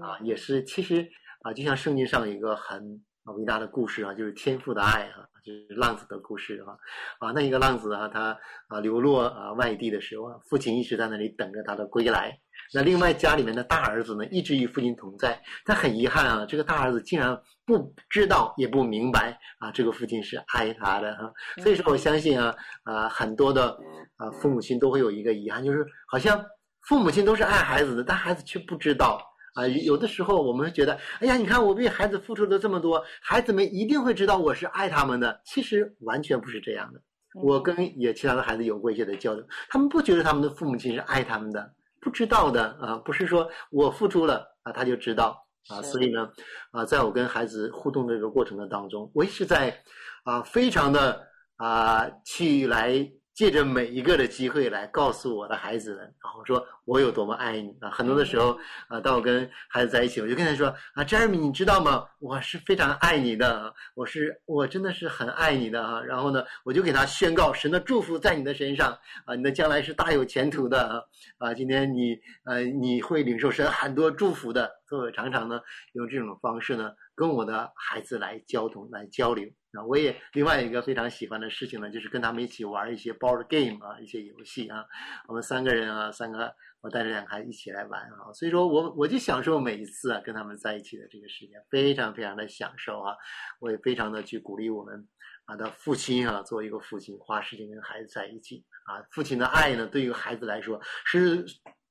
啊，也是其实啊，就像圣经上一个很伟大的故事啊，就是天赋的爱啊，就是浪子的故事哈。啊，那一个浪子啊，他啊流落啊外地的时候啊，父亲一直在那里等着他的归来。那另外家里面的大儿子呢，一直与父亲同在。他很遗憾啊，这个大儿子竟然不知道也不明白啊，这个父亲是爱他的哈。所以说，我相信啊啊，很多的啊父母亲都会有一个遗憾，就是好像父母亲都是爱孩子的，但孩子却不知道啊。有的时候我们会觉得，哎呀，你看我为孩子付出了这么多，孩子们一定会知道我是爱他们的。其实完全不是这样的。我跟也其他的孩子有过一些的交流，他们不觉得他们的父母亲是爱他们的。不知道的啊，不是说我付出了啊，他就知道啊。所以呢，啊，在我跟孩子互动的这个过程的当中，我一直在啊，非常的啊，去来借着每一个的机会来告诉我的孩子们，然后说我有多么爱你啊！很多的时候啊，当我跟孩子在一起，我就跟他说啊，Jeremy，你知道吗？我是非常爱你的，我是我真的是很爱你的啊！然后呢，我就给他宣告神的祝福在你的身上啊，你的将来是大有前途的啊！今天你呃你会领受神很多祝福的。所以我常常呢用这种方式呢跟我的孩子来交通来交流。啊，我也另外一个非常喜欢的事情呢，就是跟他们一起玩一些 board game 啊，一些游戏啊。我们三个人啊，三个我带着两个孩子一起来玩啊。所以说我我就享受每一次啊跟他们在一起的这个时间，非常非常的享受啊。我也非常的去鼓励我们啊的父亲啊，作为一个父亲，花时间跟孩子在一起啊。父亲的爱呢，对于孩子来说是。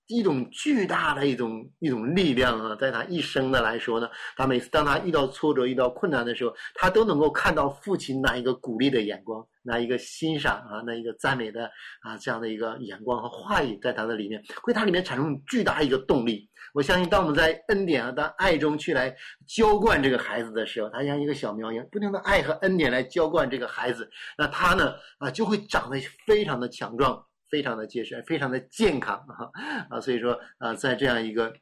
一种巨大的一种一种力量啊，在他一生的来说呢，他每次当他遇到挫折、遇到困难的时候，他都能够看到父亲那一个鼓励的眼光，那一个欣赏啊，那一个赞美的啊这样的一个眼光和话语，在他的里面，会他里面产生巨大一个动力。我相信，当我们在恩典啊、当爱中去来浇灌这个孩子的时候，他像一个小苗一样，不停的爱和恩典来浇灌这个孩子，那他呢啊就会长得非常的强壮。非常的结实，非常的健康啊啊！所以说啊，在这样一个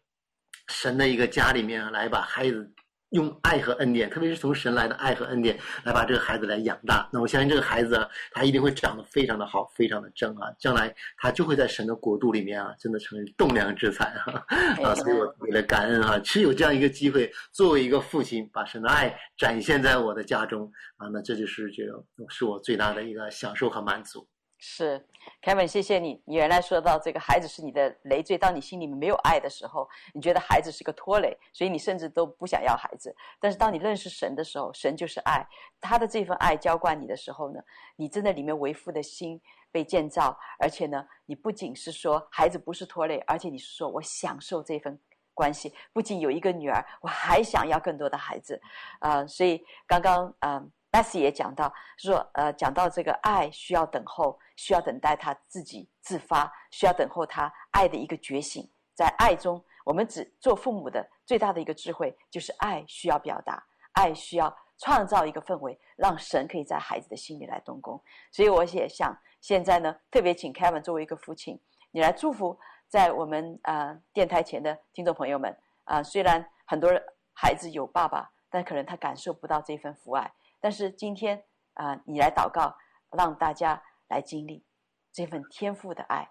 神的一个家里面，来把孩子用爱和恩典，特别是从神来的爱和恩典，来把这个孩子来养大。那我相信这个孩子啊，他一定会长得非常的好，非常的正啊！将来他就会在神的国度里面啊，真的成为栋梁之才啊！啊，所以我为了感恩啊，是有这样一个机会，作为一个父亲，把神的爱展现在我的家中啊，那这就是觉得是我最大的一个享受和满足。是，Kevin，谢谢你。你原来说到这个孩子是你的累赘，当你心里面没有爱的时候，你觉得孩子是个拖累，所以你甚至都不想要孩子。但是当你认识神的时候，神就是爱，他的这份爱浇灌你的时候呢，你真的里面为父的心被建造，而且呢，你不仅是说孩子不是拖累，而且你是说我享受这份关系，不仅有一个女儿，我还想要更多的孩子，啊、所以刚刚啊。Bessie 也讲到，说呃，讲到这个爱需要等候，需要等待他自己自发，需要等候他爱的一个觉醒。在爱中，我们只做父母的最大的一个智慧就是爱需要表达，爱需要创造一个氛围，让神可以在孩子的心里来动工。所以我也想现在呢，特别请 Kevin 作为一个父亲，你来祝福在我们呃电台前的听众朋友们啊、虽然很多人孩子有爸爸，但可能他感受不到这份父爱。但是今天啊、你来祷告，让大家来经历这份天赋的爱。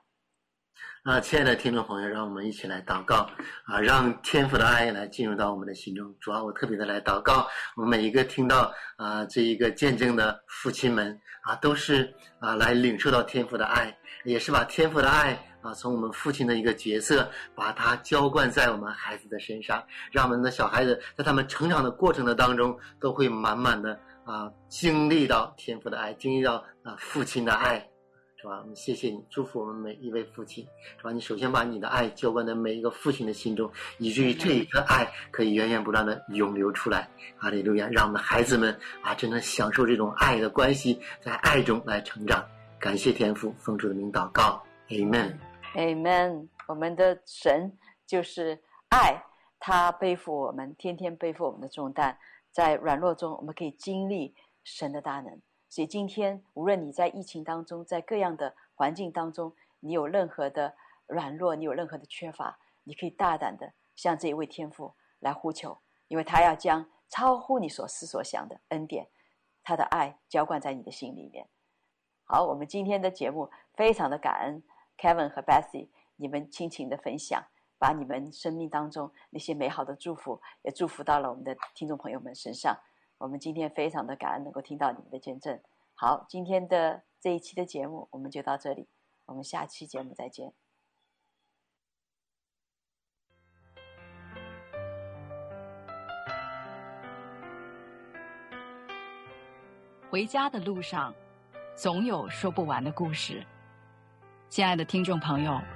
啊，亲爱的听众朋友，让我们一起来祷告啊，让天赋的爱来进入到我们的心中。主要我特别的来祷告，我们每一个听到啊这一个见证的父亲们啊，都是啊来领受到天赋的爱，也是把天赋的爱啊从我们父亲的一个角色，把它浇灌在我们孩子的身上，让我们的小孩子在他们成长的过程的当中，都会满满的。啊，经历到天父的爱，经历到啊父亲的爱，是吧？我们谢谢你，祝福我们每一位父亲，是吧？你首先把你的爱浇灌在每一个父亲的心中，以至于这一个爱可以源源不断的涌流出来。哈利路亚！让我们的孩子们啊，真的享受这种爱的关系，在爱中来成长。感谢天父，奉主的名祷告，Amen，Amen。我们的神就是爱，他背负我们，天天背负我们的重担。在软弱中，我们可以经历神的大能。所以今天，无论你在疫情当中，在各样的环境当中，你有任何的软弱，你有任何的缺乏，你可以大胆的向这一位天父来呼求，因为他要将超乎你所思所想的恩典，他的爱浇灌在你的心里面。好，我们今天的节目非常的感恩 Kevin 和 Bessie 你们亲情的分享。把你们生命当中那些美好的祝福，也祝福到了我们的听众朋友们身上。我们今天非常的感恩，能够听到你们的见证。好，今天的这一期的节目我们就到这里，我们下期节目再见。回家的路上，总有说不完的故事。亲爱的听众朋友。